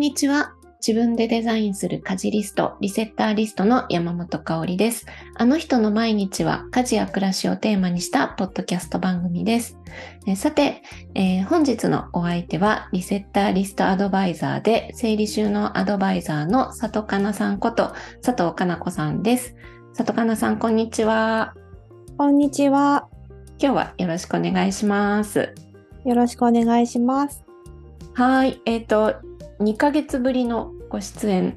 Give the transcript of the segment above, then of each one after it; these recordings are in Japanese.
にちは。自分でデザインする家事リスト、リセッターリストの山本香里です。あの人の毎日は家事や暮らしをテーマにしたポッドキャスト番組です。えさて、えー、本日のお相手はリセッターリストアドバイザーで整理収納アドバイザーの佐藤かなさんこと佐藤かな子さんです。佐藤かなさん、こんにちは。こんにちは。今日はよろしくお願いします。よろしくお願いします。はい、えっ、ー、と、2ヶ月ぶりのご出演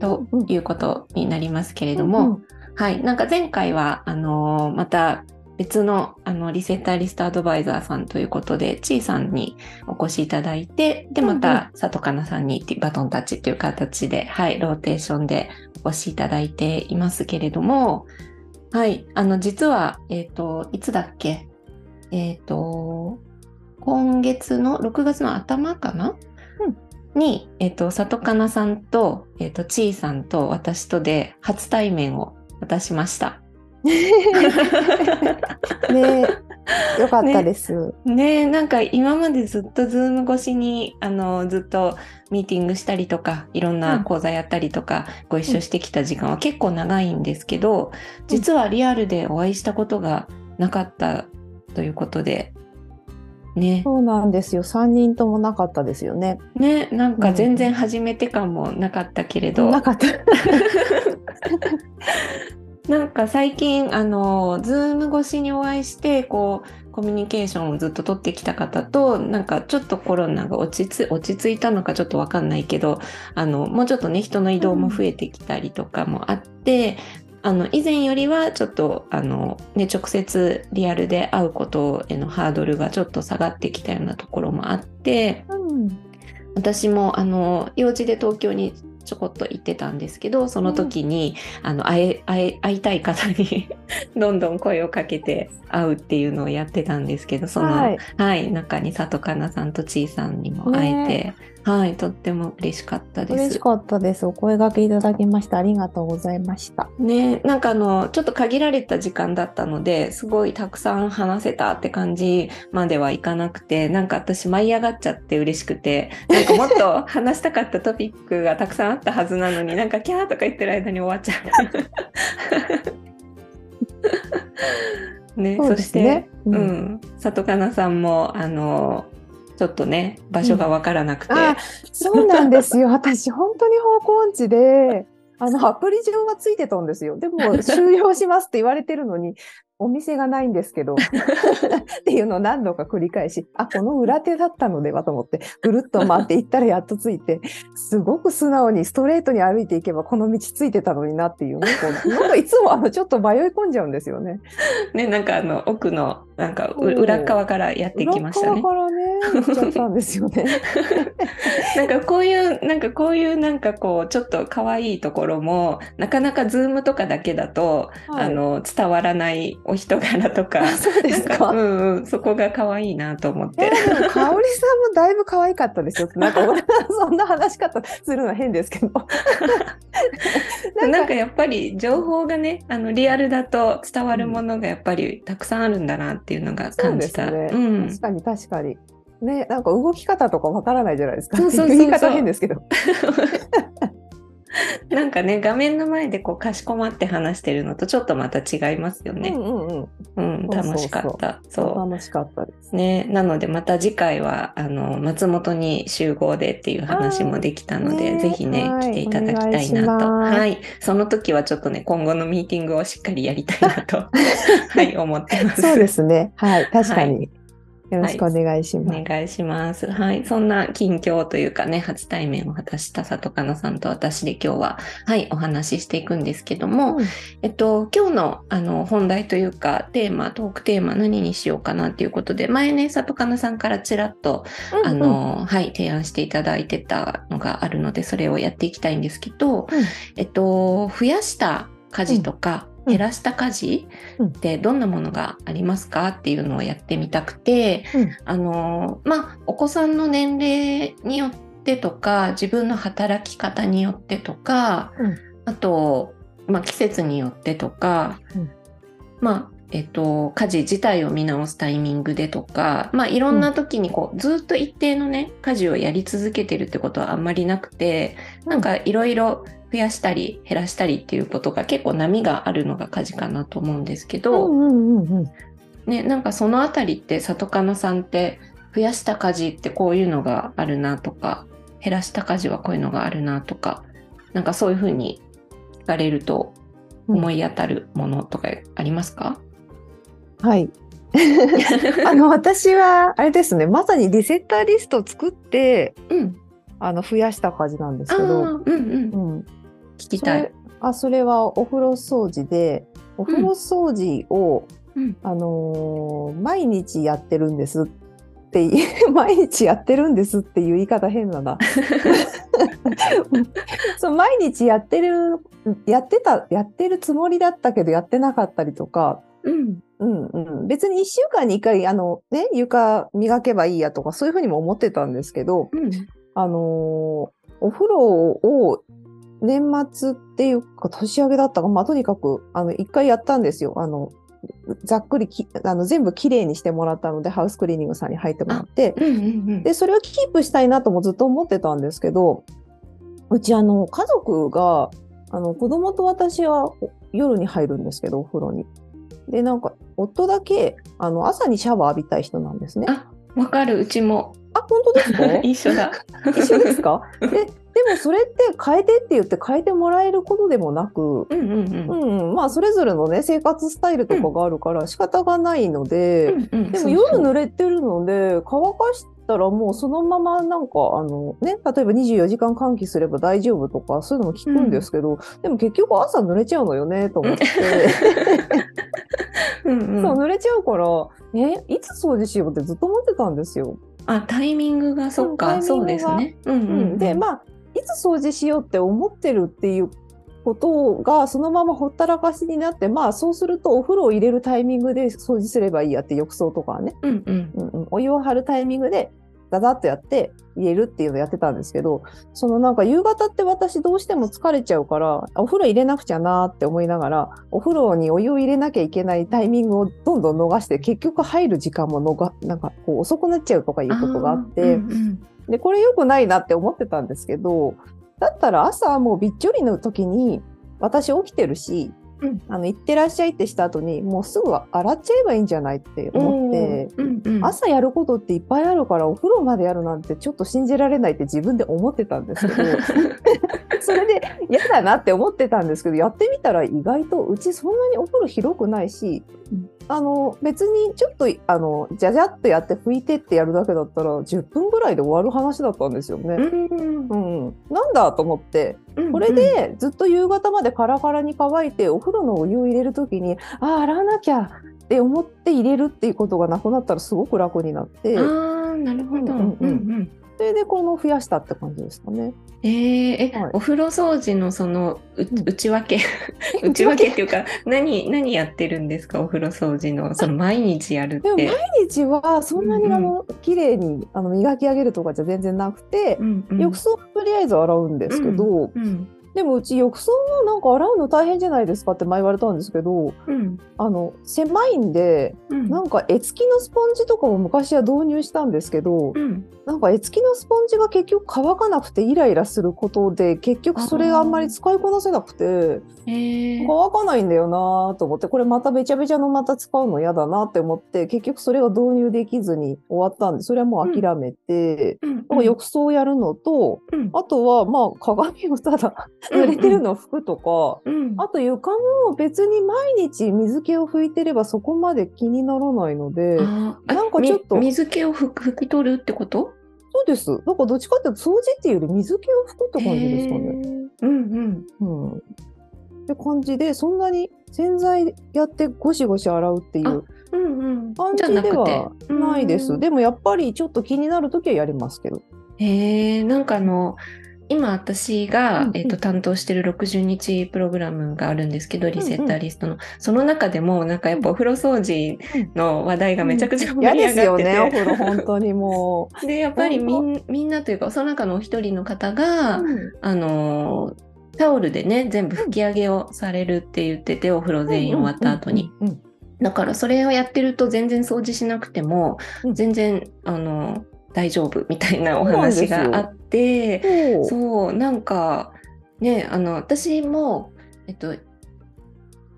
ということになりますけれども、うんうん、はい、なんか前回は、あのー、また別のあのリセッターリストアドバイザーさんということで、ちいさんにお越しいただいて、で、また佐藤かなさんにバトンタッチという形で、はい、ローテーションでお越しいただいていますけれども、はい、あの、実は、えっ、ー、と、いつだっけ？えっ、ー、と、今月の6月の頭かな、うん、に、えっ、ー、と、里かなさんと、えっ、ー、と、ちいさんと私とで初対面を果たしました。ねよかったです。ねねなんか今までずっとズーム越しに、あの、ずっとミーティングしたりとか、いろんな講座やったりとか、うん、ご一緒してきた時間は結構長いんですけど、実はリアルでお会いしたことがなかったということで、ね、そうなんですよ。3人ともなかったですよね。ね、なんか全然初めて感もなかったけれど。うん、なかった。なんか最近、あの、ズーム越しにお会いして、こう、コミュニケーションをずっと取ってきた方と、なんかちょっとコロナが落ち着落ち着いたのかちょっとわかんないけど、あの、もうちょっとね、人の移動も増えてきたりとかもあって、うん、あの、以前よりはちょっと、あの、ね、直接リアルで会うことへのハードルがちょっと下がってきたようなところもあって、うん、私も、あの、用事で東京にちょこっと行ってたんですけど、その時に、うん、あの、会え、会え、会いたい方に どんどん声をかけて会うっていうのをやってたんですけど、その、はい、はい、中に里かなさんとちいさんにも会えて、ね、はい、とっても嬉しかったです。嬉しかったです。お声掛けいただきました。ありがとうございました。ね、なんかあの、ちょっと限られた時間だったので、すごいたくさん話せたって感じまではいかなくて、なんか私舞い上がっちゃって嬉しくて、なんかもっと話したかったトピックがたくさんあったはずなのに、なんかキャーとか言ってる間に終わっちゃう。ね、そして、ね、うん、うん、里かなさんも、あの、ちょっとね、場所がわからなくて、うん、そうなんですよ。私、本当に方向音痴で、あの、アプリ上はついてたんですよ。でも、終了しますって言われてるのに、お店がないんですけど、っていうのを何度か繰り返し、あ、この裏手だったのではと思って、ぐるっと回って行ったらやっとついて、すごく素直にストレートに歩いていけばこの道ついてたのになっていう、ね、こうなんかいつもあのちょっと迷い込んじゃうんですよね。ね、なんかあの奥のなんか裏側からやってきましたね。裏側からね、行っちゃったんですよね。なんかこういう、なんかこういうなんかこう、ちょっと可愛いところも、なかなかズームとかだけだと、はい、あの、伝わらないお人柄とか、そうですかうんうん、そこが可愛いなと思って。でも、香織さんもだいぶ可愛かったですよ。なんか、そんな話し方するのは変ですけど。なんかやっぱり情報がね、あの、リアルだと伝わるものがやっぱりたくさんあるんだなっていうのが感じた。ねうん、確かに確かに。ね、なんか動き方とかわからないじゃないですか。そうそうそうそう言い方変ですけど。なんかね、画面の前でこうかしこまって話してるのとちょっとまた違いますよね。うんうんうん。うん、楽しかった。そう楽しかったです。ね、なのでまた次回はあの松本に集合でっていう話もできたので、ねぜひね、はい来ていただきたいなと。はい。その時はちょっとね、今後のミーティングをしっかりやりたいなと、はい、思ってます。そうですね。はい、確かはに。よろしくお願いしおます。願いします。はい。そんな近況というかね、初対面を果たした里かなさんと私で今日は、はい、お話ししていくんですけども、うんえっと、今日のあの本題というか、テーマ、トークテーマ何にしようかなっていうことで、前ね、里かなさんからちらっと、あうんうんの、はい、提案していただいてたのがあるので、それをやっていきたいんですけど、えっと、増やした家事とか、うん減らした家事うん。ってどんなものがありますかっていうのをやってみたくて、うん。あの、まあ、お子さんの年齢によってとか、自分の働き方によってとか、うん。あと、まあ、季節によってとか、うん。まあ、えっと、家事自体を見直すタイミングでとか、まあ、いろんな時にこう、ずっと一定のね家事をやり続けてるってことはあんまりなくてなんかいろいろ増やしたり減らしたりっていうことが結構波があるのが家事かなと思うんですけど、うんうんうんうんね、なんかそのあたりって里かなさんって増やした家事ってこういうのがあるなとか減らした家事はこういうのがあるなとかなんかそういうふうに聞かれると思い当たるものとかありますか、はい。あの私はあれですね。まさにリセッターリストを作ってうん、あの増やした感じなんですけど、うんうん。うん、聞きたい。それ。あそれはお風呂掃除でお風呂掃除を、うん。あのー毎日やってるんですって 毎日やってるんですっていう言い方変だな。そう毎日やってるやってたやってるつもりだったけどやってなかったりとか、うん。うんうん、別に1週間に1回あの、ね、床磨けばいいやとかそういうふうにも思ってたんですけど、うん。あのーお風呂を年末っていうか年明けだったか、まあ、とにかくあの一回やったんですよ。あのざっくりきあの全部きれいにしてもらったのでハウスクリーニングさんに入ってもらってうんうんうんでそれをキープしたいなともずっと思ってたんですけどうちあの家族があの子供と私は夜に入るんですけどお風呂に。でなんか夫だけあの朝にシャワー浴びたい人なんですね。あわかるうちもあ本当ですか？一緒だ。一緒ですか？ででもそれって変えてって言って変えてもらえることでもなく、うんうんうん。うんうん、まあそれぞれのね生活スタイルとかがあるから仕方がないので、うんうんでも夜濡れてるので乾かしたらもうそのままなんかあのね例えば24時間換気すれば大丈夫とかそういうのも聞くんですけど、でも結局朝濡れちゃうのよねと思って、うんうん。そう濡れちゃうからえいつ掃除しようってずっと思ってたんですよ。あタイミングがそっか、そうですね。うんうん。うんでまあいつ掃除しようって思ってるっていうことがそのままほったらかしになってまあそうするとお風呂を入れるタイミングで掃除すればいいやって浴槽とかはね、うんうん。うんうん、お湯を張るタイミングでダダッとやって入れるっていうのをやってたんですけどそのなんか夕方って私どうしても疲れちゃうからお風呂入れなくちゃなーって思いながらお風呂にお湯を入れなきゃいけないタイミングをどんどん逃して結局入る時間ものがなんかこう遅くなっちゃうとかいうことがあって。ーうんうんでこれ良くないなって思ってたんですけどだったら朝もうびっちょりの時に私起きてるし、うん。あの行ってらっしゃいってした後にもうすぐ洗っちゃえばいいんじゃないって思って、うんうん。朝やることっていっぱいあるからお風呂までやるなんてちょっと信じられないって自分で思ってたんですけど それで嫌だなって思ってたんですけどやってみたら意外とうちそんなにお風呂広くないし、うんあの別にちょっとあのじゃじゃっとやって拭いてってやるだけだったら10分ぐらいで終わる話だったんですよね。うん。うん、なんだと思って。うん。これでずっと夕方までカラカラに乾いてお風呂のお湯を入れる時にああ洗わなきゃって思って入れるっていうことがなくなったらすごく楽になって。あーなるほど。うんうんうん。うんうんそれでこの増やしたって感じですかね。えーえ、はい。お風呂掃除のそのううん。内訳？内訳？っていうか何何やってるんですか？お風呂掃除のその毎日やるって。でも毎日はそんなにあの、綺麗にあの磨き上げるとかじゃ全然なくて、うんうん。浴槽はとりあえず洗うんですけど、うんでもうち浴槽もなんか洗うの大変じゃないですかって前言われたんですけどうん。あの狭いんでうん。なんか絵付きのスポンジとかも昔は導入したんですけど、うん。なんか絵付きのスポンジが結局乾かなくてイライラすることで結局それがあんまり使いこなせなくてえー。乾かないんだよなと思ってこれまたべちゃべちゃのまた使うの嫌だなって思って結局それが導入できずに終わったんでそれはもう諦めて、うん。浴槽をやるのとうん。あとはまあ鏡をただ濡れてるのを拭くとか。うんあと床も別に毎日水気を拭いてればそこまで気にならないので、なんかちょっとみ水気をふ拭き取るってこと？そうです。なんかどっちかっていうと掃除っていうより水気を拭くって感じですかね。へーうんうん。って感じで、そんなに洗剤やってゴシゴシ洗うっていううんうんうん感じではないです。うんでもやっぱりちょっと気になるときはやりますけど。へえなんかあの今私が、うんうん。えっと担当してる60日プログラムがあるんですけど、リセッターリストの。その中でもなんかやっぱお風呂掃除の話題がめちゃくちゃ盛嫌りですよ上がってて、ね、お風呂本当にも でやっぱりみ本んみんなというかその中のお一人の方が、う。うん。あのータオルでね全部拭き上げをされるって言っててお風呂全員終わった後に。。うんうんだからそれをやってると全然掃除しなくても、うん。全然あの大丈夫みたいなお話があってそうなんかねあの私もえっと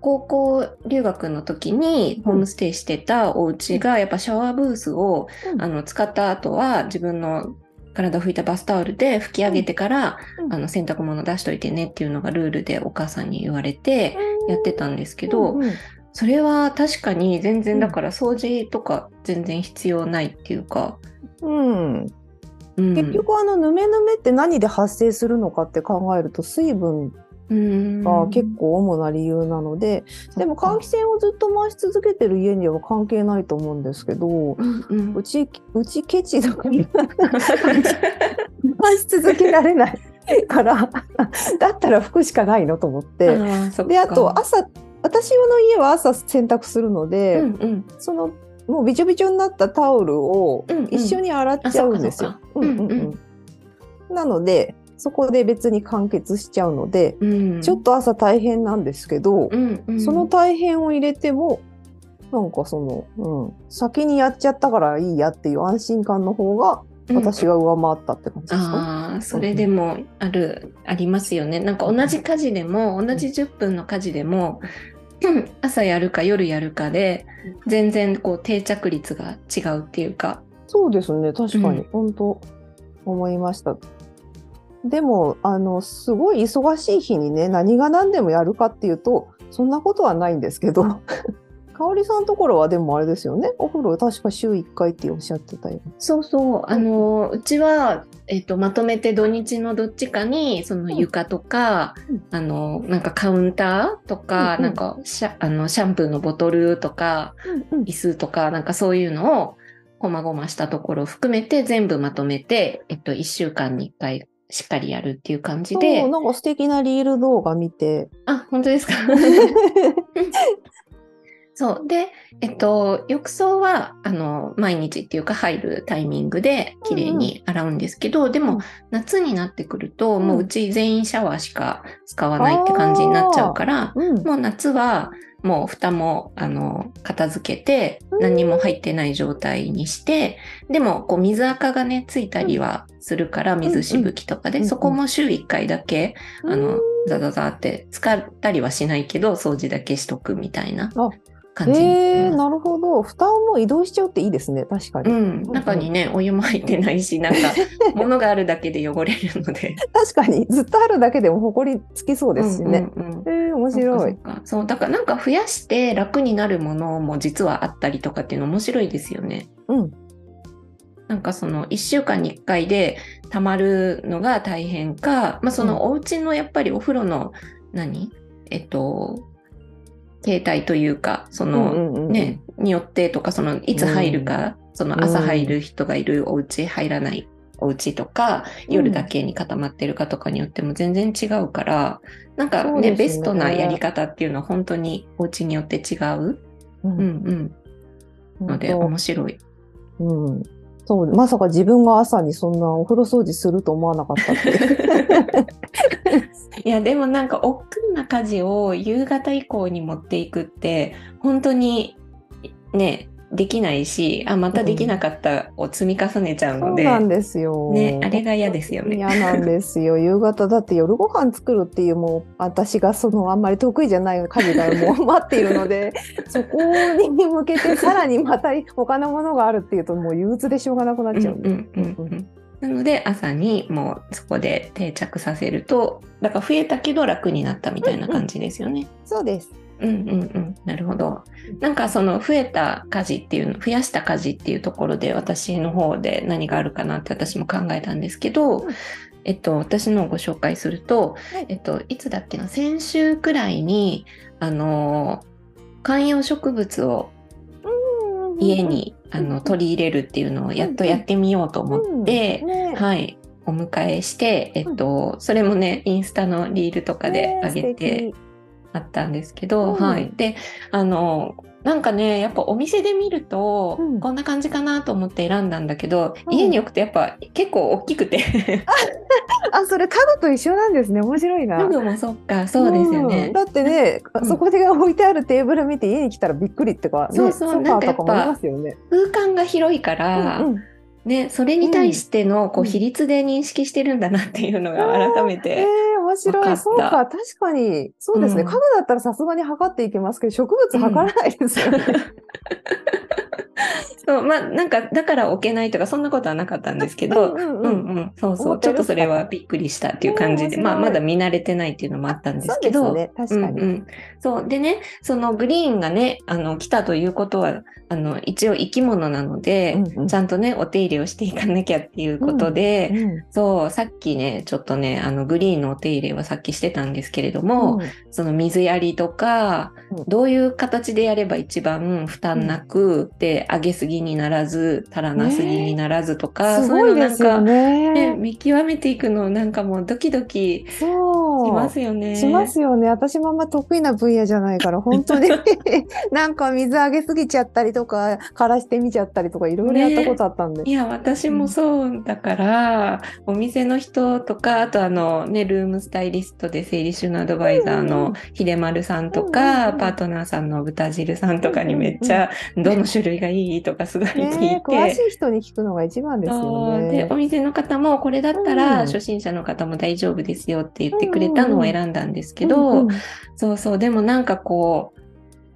高校留学の時にホームステイしてたお家がやっぱシャワーブースを、うん。あの使った後は自分の体を拭いたバスタオルで拭き上げてから、うん。あの洗濯物出しといてねっていうのがルールでお母さんに言われてやってたんですけど、うんうん。それは確かに全然うんだから掃除とか全然必要ないっていうか、うん。うん、結局あのヌメヌメって何で発生するのかって考えると水分うん。が結構主な理由なので、でも換気扇をずっと回し続けてる家には関係ないと思うんですけど、うちうちケチだから回し続けられないから だったら拭くしかないのと思って。であと朝私の家は朝洗濯するので、うんうん。そのもうびちょびちょになったタオルをうんうん。一緒に洗っちゃうんですよ。なのでそこで別に完結しちゃうので、うん。ちょっと朝大変なんですけど、うんうん。その大変を入れてもなんかその、うん、先にやっちゃったからいいやっていう安心感の方が私が上回ったって感じですか、ああそれでもあるありますよね。なんか同じ家事でも同じ10分の家事でも 朝やるか夜やるかで全然こう定着率が違うっていうか。そうですね確かに、うん。本当思いました。でもあのすごい忙しい日にね何が何でもやるかっていうとそんなことはないんですけど香織さんのところはでもあれですよね。お風呂確か週1回っておっしゃってたよ。そうそう。あのうちは、えっとまとめて土日のどっちかにその床とか、うん。あのなんかカウンターとか、うんうん。なんかシャあのシャンプーのボトルとかうん椅子とかなんかそういうのをこまごましたところを含めて全部まとめて、えっと、1週間に1回しっかりやるっていう感じそでうなんか素敵なリール動画見て。あ本当ですか？そう。で、えっと、浴槽はあの毎日っていうか入るタイミングで綺麗に洗うんですけど、でも、うん。夏になってくると、うん。もううち全員シャワーしか使わないって感じになっちゃうから、うん。もう夏はもう蓋もあの片付けてうん。何にも入ってない状態にして、でもこう水垢がねついたりはするから、水しぶきとかで、うんうん。そこも週1回だけ、あのザザザって使ったりはしないけど掃除だけしとくみたいな。あ感じ。にえー、なるほど。蓋をもう移動しちゃうっていいですね。確かに、うん、中にねお湯も入ってないし なんか物があるだけで汚れるので。確かに。ずっとあるだけでも埃つきそうですしね、うんうんうん。えー、面白い。そうだからなんか増やして楽になるものも実はあったりとかっていうの面白いですよね。うん。なんかその1週間に1回でたまるのが大変か、まあ、そのお家のやっぱりお風呂の何？えっと形態というかその、ねによってとかそのいつ入るか、その朝入る人がいるお家入らないお家とか、うん。夜だけに固まってるかとかによっても全然違うからなんかねベストなやり方っていうのは本当にお家によって違う、うん。うんうん、ので面白い。うん、そうまさか自分が朝にそんなお風呂掃除すると思わなかったって。いやでもなんか億劫な家事を夕方以降に持っていくって本当にねできないしあまたできなかったを積み重ねちゃうので、そうなんですよ。ねあれが嫌ですよね。嫌なんですよ。夕方だって夜ご飯作るっていうもう私がそのあんまり得意じゃない家事がもう待っているので そこに向けてさらにまた他のものがあるっていうともう憂鬱でしょうがなくなっちゃう。うんうんうんうんなので朝にもうそこで定着させるとだから増えたけど楽になったみたいな感じですよね。そうです。うんうんうん。なるほど。なんかその増えた家事っていうの増やした家事っていうところで私の方で何があるかなって私も考えたんですけど、うん。えっと私のをご紹介すると、はい。えっといつだっけな先週くらいにあの観葉植物を家にあの取り入れるっていうのをやっとやってみようと思って、はい、お迎えして、えっと、それもね、インスタのリールとかでね上げて、あったんですけど、うんはい。で、あの、なんかね、やっぱお店で見ると、うんこんな感じかなと思って選んだんだけど、うん家に置くとやっぱ結構大きくて、あ、それ家具と一緒なんですね。面白いな。家具もそっか、そうですよねん。だってね、うんそこで置いてあるテーブル見て家に来たらびっくりってか、ね、そうそうソファーとかもありますよね。空間が広いから、うんうんね、それに対してのこううん比率で認識してるんだなっていうのが改めえて。ー、面白い。そうか、確かに。そうですね。うん家具だったらさすがに測っていけますけど、植物測らないですよね。そうまあなんかだから置けないとかそんなことはなかったんですけど、うんうんうんうん、そうそう、ちょっとそれはびっくりしたっていう感じで、まあまだ見慣れてないっていうのもあったんですけど。確かに。うんうん、そう。でねそのグリーンがねあの来たということはあの一応生き物なので、うんうん。ちゃんとねお手入れをしていかなきゃっていうことで、うんそうさっきねちょっとねあのグリーンのお手入れはさっきしてたんですけれども、うん。その水やりとか、うん。どういう形でやれば一番負担なく、で上げすぎにならず足らなすぎにならずとか、すそういうのなんごいですよか、ね、ね。見極めていくのなんかもうドキドキ。しますよね。しますよね。私もあんま得意な分野じゃないから、本当に なんか水あげすぎちゃったりとか、枯らしてみちゃったりとか、いろいろやったことあったんで。いや私もそうだから、お店の人とかあとあのねルームスタイリストで整理収納アドバイザーうんうのん秀丸さんとうんか、うんうんパートナーさんの豚汁さんとかにめっちゃ、どの種類がいいとかすごい聞いて。ね詳しい人に聞くのが一番ですよそう。でねお。店の方もこれだったらうん。初心者の方も大丈夫ですよって言ってくれたのを選んだんですけど、そうそう。でもなんかこう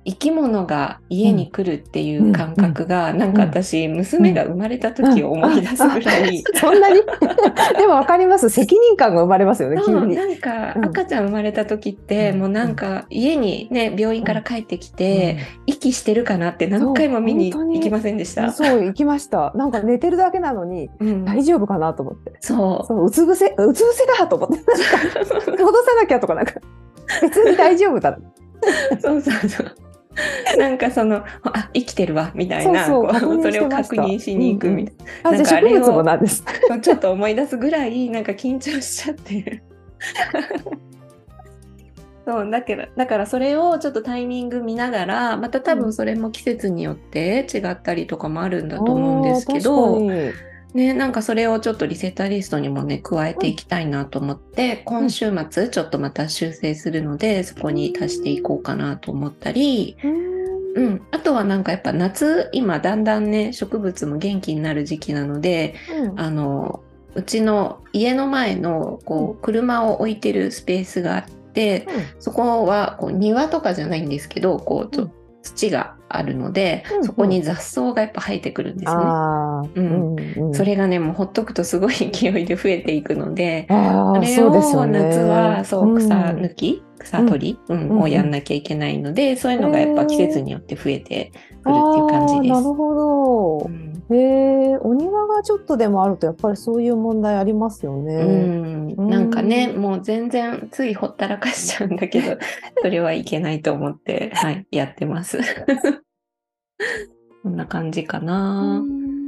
生き物が家に来るっていう感覚が、なんか私、娘が生まれた時を思い出すぐらい、そんなに？でも分かります。責任感が生まれますよね、なんかうん。赤ちゃん生まれた時って、うん。もうなんか家にね病院から帰ってきて、息してるかなって何回も見に行きませんでしうんた。そう、行きました。なんか寝てるだけなのに、うん。大丈夫かなと思って。そう。そう、うつ伏せ、うつ伏せだと思って。戻さなきゃとか、なんか、別に大丈夫だ。そうそうそう。なんかそのあ生きてるわみたいなそれを確認しに行くみたいあ、なんじゃあ植かあれをなんです。な、ちょっと思い出すぐらいなんか緊張しちゃって。そうだけどだからそれをちょっとタイミング見ながらまた多分それも季節によって違ったりとかもあるんだと思うんですけど、あー確かにね、なんかそれをちょっとリセッターリストにもね加えていきたいなと思って、今週末ちょっとまた修正するのでそこに足していこうかなと思ったり、ううん、あとはなんかやっぱ夏今だんだんね植物も元気になる時期なのでん。あのうちの家の前のこう車を置いてるスペースがあってそこはこう庭とかじゃないんですけどこうちょうん土があるので、うんそこに雑草がやっぱ生えてくるんですね。うんうんそれがねもうほっとくとすごい勢いで増えていくので、あれをね。夏はそう草ん抜き、草取り、うんうんをやんなきゃいけないので、そういうのがやっぱ季節によって増えてくるっていう感じです。なるほど。うんへえ、お庭がちょっとでもあるとやっぱりそういう問題ありますよね。うん、なんかね、うんもう全然ついほったらかしちゃうんだけど、それはいけないと思って、はい、やってます。こんな感じかな。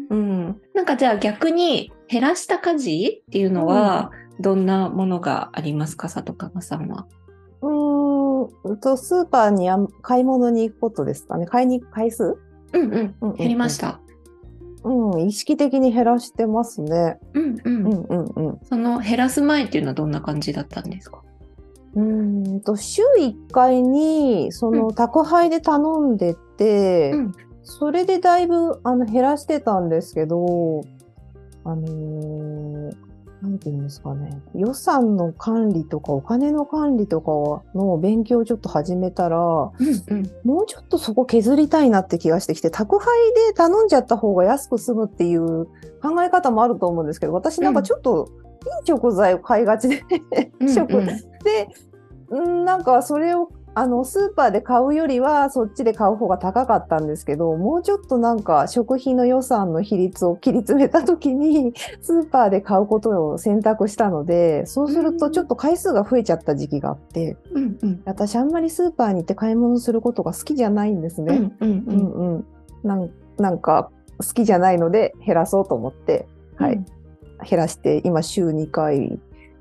うん。なんかじゃあ逆に減らした家事っていうのは、どんなものがありますか、里川さんは？うーんと、スーパーに買い物に行くことですかね。買いに行く回数、うんうん、うんうん減りました。うん、意識的に減らしてますね。うんうん。うんうんうん。その減らす前っていうのはどんな感じだったんですか？うーんと週1回にその宅配で頼んでて、うんそれでだいぶあの減らしてたんですけど、あのーなんていうんですかね、予算の管理とかお金の管理とかの勉強をちょっと始めたら、もうんうん。うちょっとそこ削りたいなって気がしてきて、宅配で頼んじゃった方が安く済むっていう考え方もあると思うんですけど、私なんかちょっといい食材を買いがちで、食うんうん。で、うんなんかそれをあのスーパーで買うよりはそっちで買う方が高かったんですけど、もうちょっとなんか食費の予算の比率を切り詰めた時に スーパーで買うことを選択したので、そうするとちょっと回数が増えちゃった時期があって、うんうん。私あんまりスーパーに行って買い物することが好きじゃないんですね。うんうんううんんうん。なんなんか好きじゃないので減らそうと思って、はい、減らして今週2回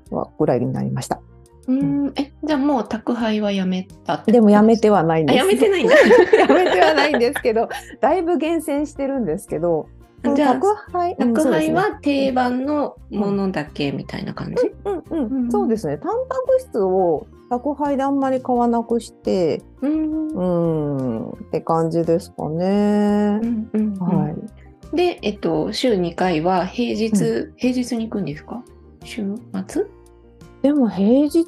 はぐらいになりました。うん、え、じゃあもう宅配はやめたってでもやめててはないんです。やめてないんだ。やめてはないんですけど、だいぶ厳選してるんですけど、じゃあ宅配、うん宅配は定番のものだけみたいな感じ？うんうんうんそうですね。タンパク質を宅配であんまり買わなくして、うんうん、って感じですかね。うんうんはい。で、えっと、週2回は平日、平日に行くんですか？週末？でも平日、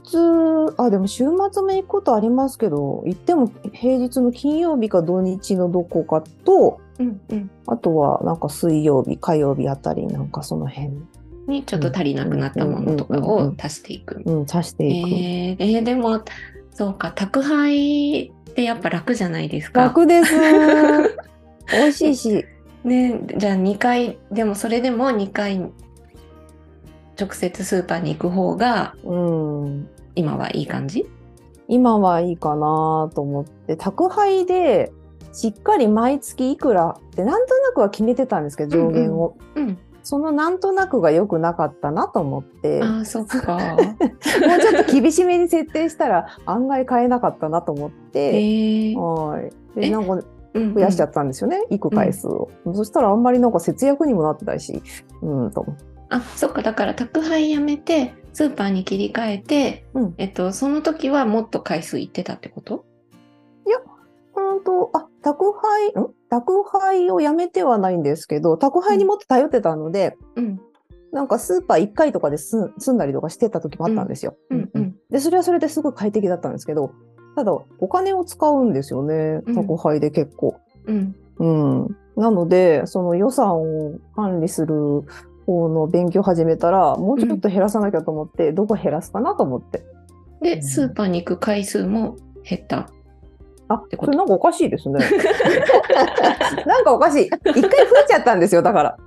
あ、でも週末も行くことありますけど、行っても平日の金曜日か土日のどこかと、うんうん。あとはなんか水曜日、火曜日あたり、なんかその辺、にちょっと足りなくなったものとかを足していく。うん、足していく。えーえーでも、そうか、宅配ってやっぱ楽じゃないですか。楽です。美味しいし。ね、じゃあ2回、でもそれでも2回直接スーパーに行く方がうん。今はいい感じ？今はいいかなと思って、宅配でしっかり毎月いくらってなんとなくは決めてたんですけど、上限を。うん。そのなんとなくが良くなかったなと思って、もああ、そっか。うちょっと厳しめに設定したら案外買えなかったなと思っえて、ーはい。えで、なんかうん増やしちゃったんですよね、行く回数を。そしたらあんまりなんか節約にもなってないし、うん、と思って。あ、そっか。だから宅配やめて、スーパーに切り替えて、うんえっと、その時はもっと回数行ってたってこと？うんと、あ、宅配、ん？宅配をやめてはないんですけど、宅配にもっと頼ってたので、うん。なんかスーパー1回とかで済んだりとかしてた時もあったんですよ。うんうん。で、それはそれですごい快適だったんですけど、ただ、お金を使うんですよね、うん宅配で結構。うん。うん。なので、その予算を管理する方の勉強を始めたら、もうちょっと減らさなきゃと思って、どこ減らすかなと思って。で、スーパーに行く回数も減った。あ、それなんかおかしいですね。なんかおかしい。一回増えちゃったんですよ、だから。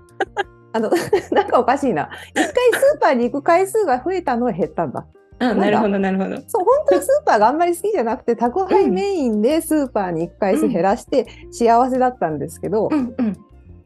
あの、なんかおかしいな。一回スーパーに行く回数が増えたのは減ったんだ。あ、なるほど、なるほど。そう、本当はスーパーがあんまり好きじゃなくて、宅配メインでスーパーに行く回数減らして幸せだったんですけど、うんうん。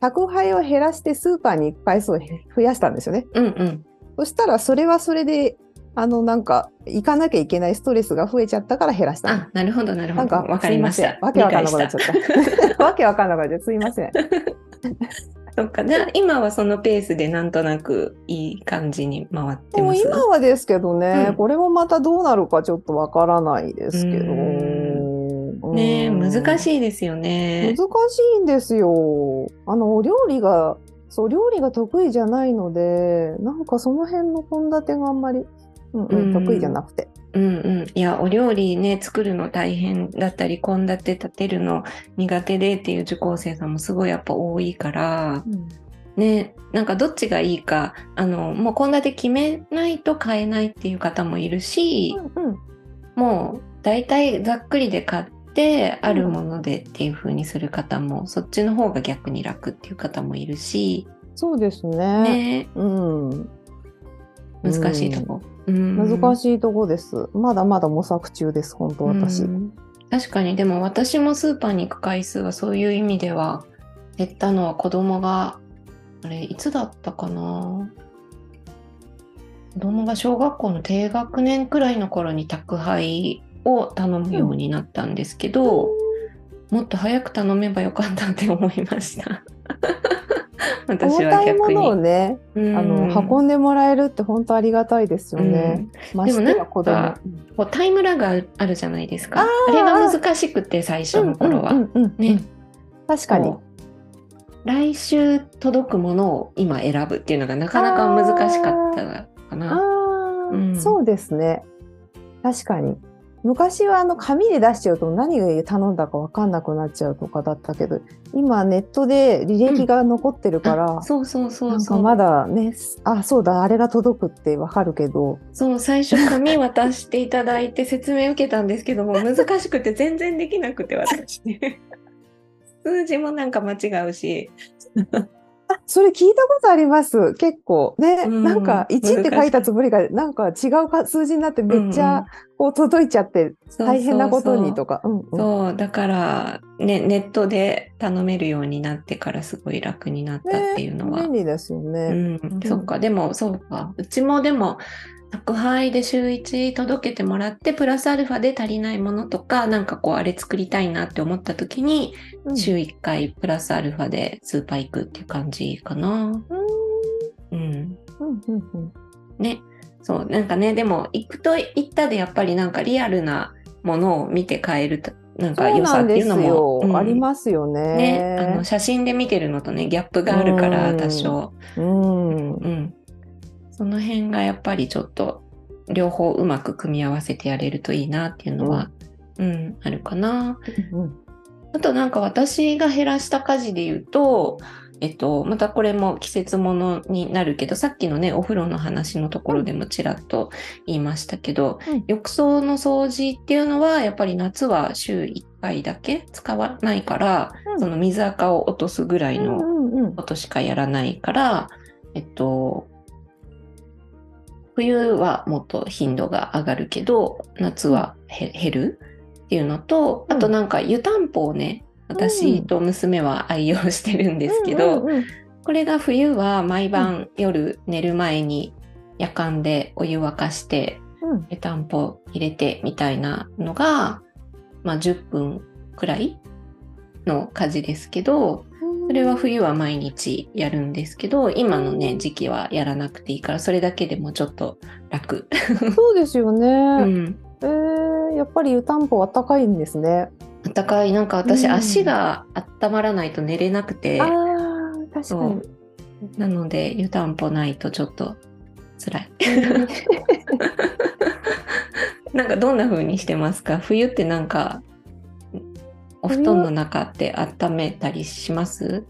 宅配を減らしてスーパーに行く回数を増やしたんですよね。うんうん。そしたら、それはそれで、あの、なんか、行かなきゃいけないストレスが増えちゃったから減らしたの。あ、なるほど、なるほど。なんか、わかりました。わけわかんなくなっちゃった。わけわかんなくなっちゃった。すいません。そっか。じゃあ、今はそのペースでなんとなくいい感じに回ってもうます。今はですけどね、うんこれもまたどうなるかちょっとわからないですけど。うねえ、難い。しいですよね難。しいんですよ。あの、お料理が、そう、料理が得意じゃないので、なんかその辺の献立があんまり、うんうん、うん得意じゃなくて。うんうん。いや、お料理ね、作るの大変だったり、献立立てるの苦手でっていう受講生さんもすごいやっぱ多いから、ね、なんかどっちがいいか、あの、もう献立決めないと買えないっていう方もいるし、うんうんもう大体ざっくりで買ってあるものでっていう風にする方も、そっちの方が逆に楽っていう方もいるし、そうですね。ね、うん。難しいとこ。うん難しいとこです。まだまだ模索中です、本当私。うん確かにでも私もスーパーに行く回数はそういう意味では減ったのは子供があれいつだったかな子供が小学校の低学年くらいの頃に宅配を頼むようになったんですけど、もっと早く頼めばよかったって思いました。私は逆に。のをね、うんあの運んでもらえるって本当ありがたいですよね。ましてや子供。でもなんかこうタイムラグあるじゃないですか。あれが難しくて最初の頃は。うんうんうんうんね確かに。来週届くものを今選ぶっていうのがなかなか難しかったかあな。あ、うんそうですね。確かに。昔はあの紙で出しちゃうと何が頼んだか分かんなくなっちゃうとかだったけど、今ネットで履歴が残ってるから、あそうそうそなうんそう。かまだね、あ、そうだ、あれが届くって分かるけど、そう最初紙渡していただいて説明受けたんですけども難しくて全然できなくて私ね。数字もなんか間違うし。あ、それ聞いたことあります。結構。ね、うんなんか1って書いたつもりが、なんか違うか数字になってめっちゃこう届いちゃって大変なことにとか。そうだから、ね、ネットで頼めるようになってからすごい楽になったっていうのは。便利ですよね。うん、そっか、でもそうか。うちもでも宅配で週1届けてもらって、プラスアルファで足りないものとか、なんかこう、あれ作りたいなって思った時に、うん週1回プラスアルファでスーパー行くっていう感じかな。うん。うんうんうんね。そう、なんかね、でも、行くと行ったでやっぱりなんかリアルなものを見て買えると、なんか良さっていうのも、よ。うんありますよね、ね。あの写真で見てるのとね、ギャップがあるから、うん多少。うん。うん。その辺がやっぱりちょっと、両方うまく組み合わせてやれるといいなっていうのは、うん、あるかな。うんあとなんか私が減らした家事で言うと、えっと、またこれも季節ものになるけど、さっきのね、お風呂の話のところでもちらっと言いましたけど、うん。浴槽の掃除っていうのは、やっぱり夏は週1回だけ使わないから、うん。その水垢を落とすぐらいのうんうんうん。ことしかやらないから、えっと、冬はもっと頻度が上がるけど、夏はへ減るっていうのと、うん。あとなんか湯たんぽをね、私と娘は愛用してるんですけど、これが冬は毎晩夜寝る前に夜間でお湯沸かしてうん。湯たんぽ入れてみたいなのが、まあ10分くらいの家事ですけど、それは冬は毎日やるんですけど、今のね、時期はやらなくていいから、それだけでもちょっと楽。そうですよね。うん。えー、やっぱり湯たんぽあったかいんですね。あったかい。なんか私、うん足が温まらないと寝れなくてあ、あ、確かに。なので湯たんぽないとちょっと辛い。なんかどんな風にしてますか？冬ってなんか、お布団の中って温めたりします？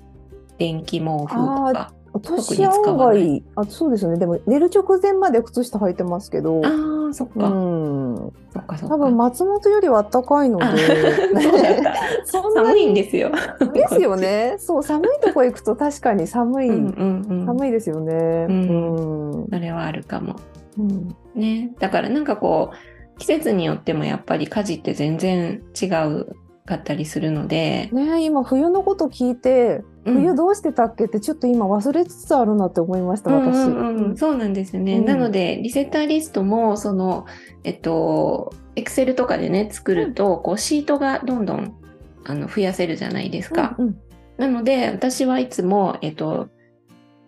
電気毛布とか？私案外あ、そうですよね。でも寝る直前まで靴下履いてますけど、ああ、そっか。うん、そっかそっか。多分松本よりは暖かいのあで、寒いんにですよ。ですよね。そう、寒いとこ行くと確かに寒い、うんうんうん。寒いですよね。うんうんそれはあるかも。うんね。だからなんかこう、季節によってもやっぱり家事って全然違うかったりするので、ね今冬のこと聞いて、うん。冬どうしてたっけってちょっと今忘れつつあるなって思いました、私。うんうんうん。そうなんですよね。うん。なので、リセッターリストも、その、えっと、エクセルとかでね、作ると、こう、シートがどんどん、あの、増やせるじゃないですか。うんなので、私はいつも、えっと、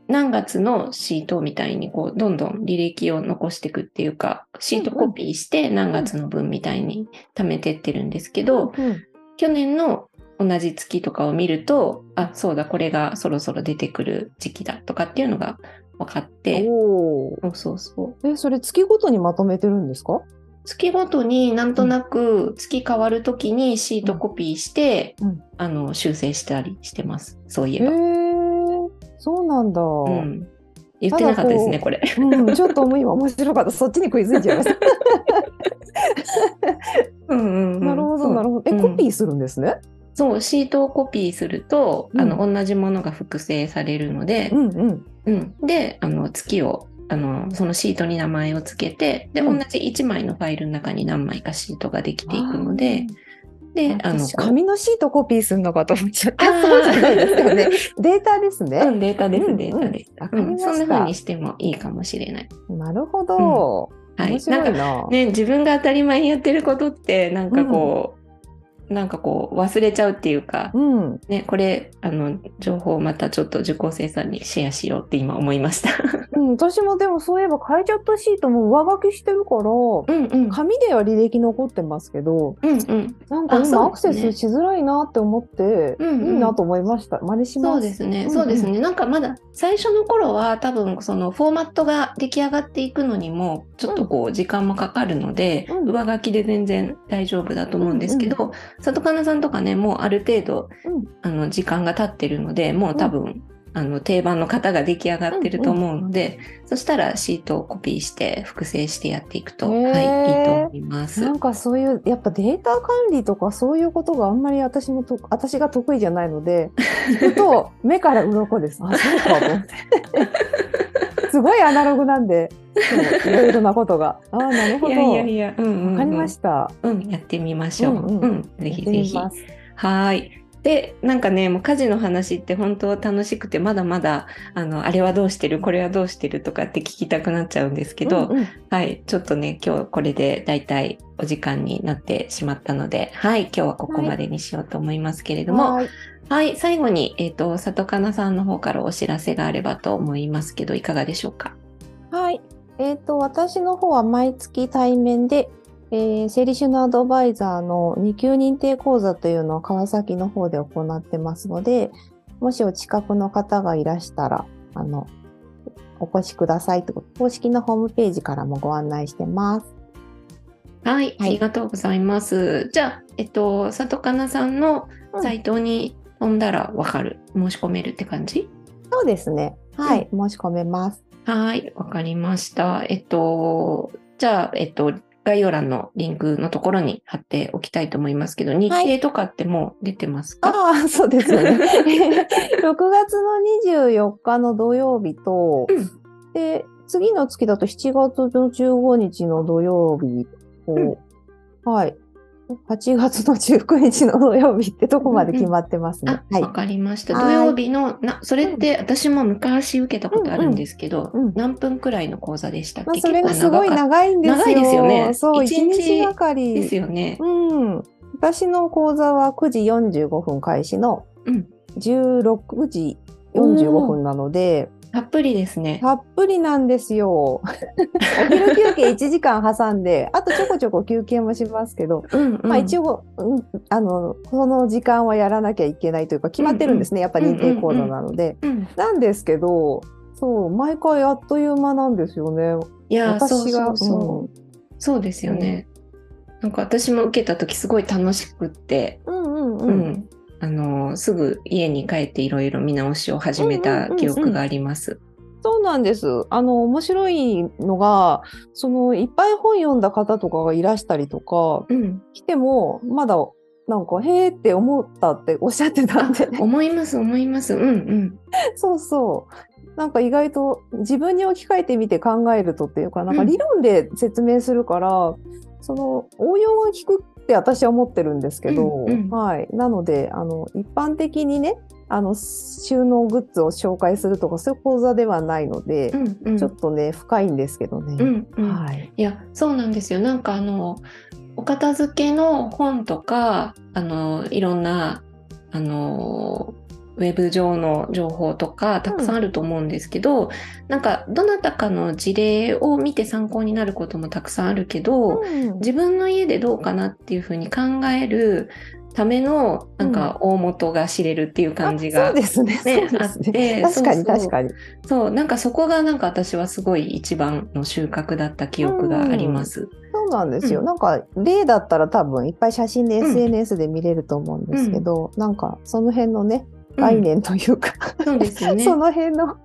何月のシートみたいに、こう、どんどん履歴を残していくっていうか、シートコピーして何月の分みたいに貯めてってるんですけど、うん去年の同じ月とかを見ると、あ、そうだ、これがそろそろ出てくる時期だとかっていうのが分かって、そうそうそう。え、それ月ごとにまとめてるんですか？月ごとになんとなく月変わるときにシートコピーして、うんあの修正したりしてます。そういへええば。ー、そうなんだ。うん、言ってなかったですね、これ。うん、ちょっともう今面白かった。そっちに食いついちゃいました。うんうんうんなるほど、なるほど。え、うんコピーするんですね？そう、シートをコピーすると、うんあの同じものが複製されるので、うんうん。うんで、あの月をあのそのシートに名前をつけて、で、うん同じ1枚のファイルの中に何枚かシートができていくので、で、あの、私紙のシートコピーするのかと思っちゃった。そうじゃないですよね。データですね。うん、データです、うんデータです。うんそんな風にしてもいいかもしれない。なるほど。はい。なんか。ね、自分が当たり前にやってることって、なんかこう、なんかこう忘れちゃうっていうか、うん。ね、これ、あの、情報をまたちょっと受講生さんにシェアしようって今思いました。うん、私もでもそういえば書いちゃったシートも上書きしてるから、うんうん。紙では履歴残ってますけど、うんうん。なんか今アクセスしづらいなって思って、うんうんいいなと思いました。真似します。そうですね、うんうんそうですね。なんかまだ最初の頃は多分そのフォーマットが出来上がっていくのにもちょっとこう時間もかかるので、うん上書きで全然大丈夫だと思うんですけど、里かなさんとかね、もうある程度、うんあの時間が経ってるので、もう多分、あの定番の型が出来上がってると思うので、そしたらシートをコピーして複製してやっていくと、はい、いいと思います。なんかそういう、やっぱデータ管理とかそういうことがあんまり私のと、私が得意じゃないので、聞くと目から鱗です。あ、そうかと思って。すごいアナログなんで、いろいろなことが。ああ、なるほど。いやいやいや、うんうん、うん。わかりました。うん、やってみましょう。うんうんうん、ぜひぜひはい。でなんかねもう家事の話って本当楽しくてまだまだあのあれはどうしてるこれはどうしてるとかって聞きたくなっちゃうんですけど、うんうん、はいちょっとね今日これでだいたいお時間になってしまったのではい今日はここまでにしようと思いますけれども。はいはい、最後に、えっ、ー、と、里かなさんの方からお知らせがあればと思いますけど、いかがでしょうか？はい、えっ、ー、と、私の方は毎月対面で、えー、生理収納アドバイザーの2級認定講座というのを川崎の方で行ってますので、もしお近くの方がいらしたら、あの、お越しくださいと公式のホームページからもご案内してます。はい、ありがとうございます。じゃあ、えっと、里かなさんのサイトに飛んだらわかる、申し込めるって感じ？そうですね。はい、うん、申し込めます。はい、わかりました。えっと、じゃあ、えっと、概要欄のリンクのところに貼っておきたいと思いますけど、日程とかってもう出てますか、はい、ああ、そうですよね。6月の24日の土曜日と、うん、で、次の月だと7月の15日の土曜日と、うん、はい。8月の19日の土曜日ってとこまで決まってますね。わ、はい、かりました。土曜日の、な、それって私も昔受けたことあるんですけど、うんうん、何分くらいの講座でしたっけ、まあ、それがすごい長いんですよ。長いですよね。そう、1日がかり。ですよね。うん。私の講座は9時45分開始の16時45分なので、たっぷりですね。たっぷりなんですよ。お昼休憩1時間挟んで、あとちょこちょこ休憩もしますけど、うんうん、まあ一応、うん、あの、その時間はやらなきゃいけないというか決まってるんですね。うんうん、やっぱ認定講座なので、うんうんうん。なんですけど、そう、毎回あっという間なんですよね。いや、私がそうそうそう、うん、そうですよね。なんか私も受けた時すごい楽しくって、うんうんうん、あのすぐ家に帰っていろいろ見直しを始めた記憶があります。うんうんうんそうなんです。あの、面白いのが、その、いっぱい本読んだ方とかがいらしたりとか、うん、来ても、まだ、なんか、へーって思ったっておっしゃってたんで、ね、思います、思います。うんうん。そうそう。なんか意外と自分に置き換えてみて考えるとっていうか、なんか理論で説明するから、うん、その応用が効くって私は思ってるんですけど、うんうん、はい。なので、あの、一般的にね、あの、収納グッズを紹介するとか、そういう講座ではないので、うんうん、ちょっとね、深いんですけどね。うんうん、はい。いや、そうなんですよ。なんかあの、お片付けの本とか、あの、いろんな、あの、ウェブ上の情報とかたくさんあると思うんですけど、うん、なんかどなたかの事例を見て参考になることもたくさんあるけど、うん、自分の家でどうかなっていうふうに考えるためのなんか大元が知れるっていう感じが、そうですね、ね、あって確かに確かに。そうなんかそこがなんか私はすごい一番の収穫だった記憶があります。そうなんですよ、うん、なんか例だったら多分いっぱい写真で SNS で見れると思うんですけど、うん、なんかその辺のね概念というか、うん、そうですね、その辺の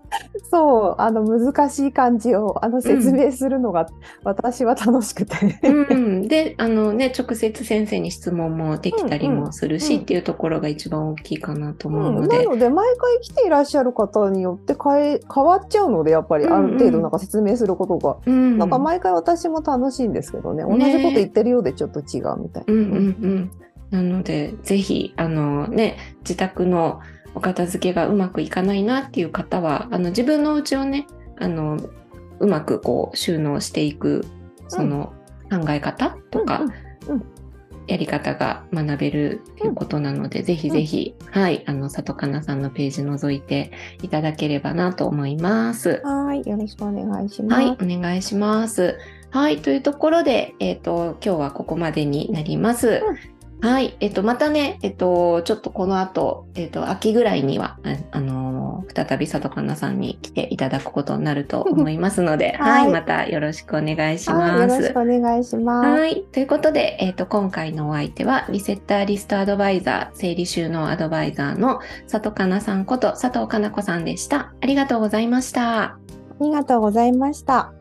そうあの難しい感じをあの説明するのが、私は楽しくて。うん、であのね直接先生に質問もできたりもするし、うん。うん、っていうところが一番大きいかなと思うので、なので毎回来ていらっしゃる方によって変え変わっちゃうのでやっぱりある程度なんか説明することが、うん。うん、なんか毎回私も楽しいんですけどね。同じこと言ってるようでちょっと違うみたいな。うんうんうん。なので、ぜひ、あのね、自宅のお片付けがうまくいかないなっていう方はあの自分のお家をねあのうまくこう収納していくその考え方とか、やり方が学べるということなので、うん、ぜひぜひ、うん、はい、あの、里かなさんのページ覗いていただければなと思います。はい、よろしくお願いします。はい、お願いします。はい、というところで、えっ、ー、と、今日はここまでになります。はい。えっと、またね、えっと、ちょっとこの後、えっと、秋ぐらいには、あのー、再び佐藤かなさんに来ていただくことになると 思いますので、はい、はい、またよろしくお願いします。よろしくお願いします。はい。ということで、えっと、今回のお相手は、リセッターリストアドバイザー、整理収納アドバイザーの佐藤かなさんこと佐藤かな子さんでした。ありがとうございました。ありがとうございました。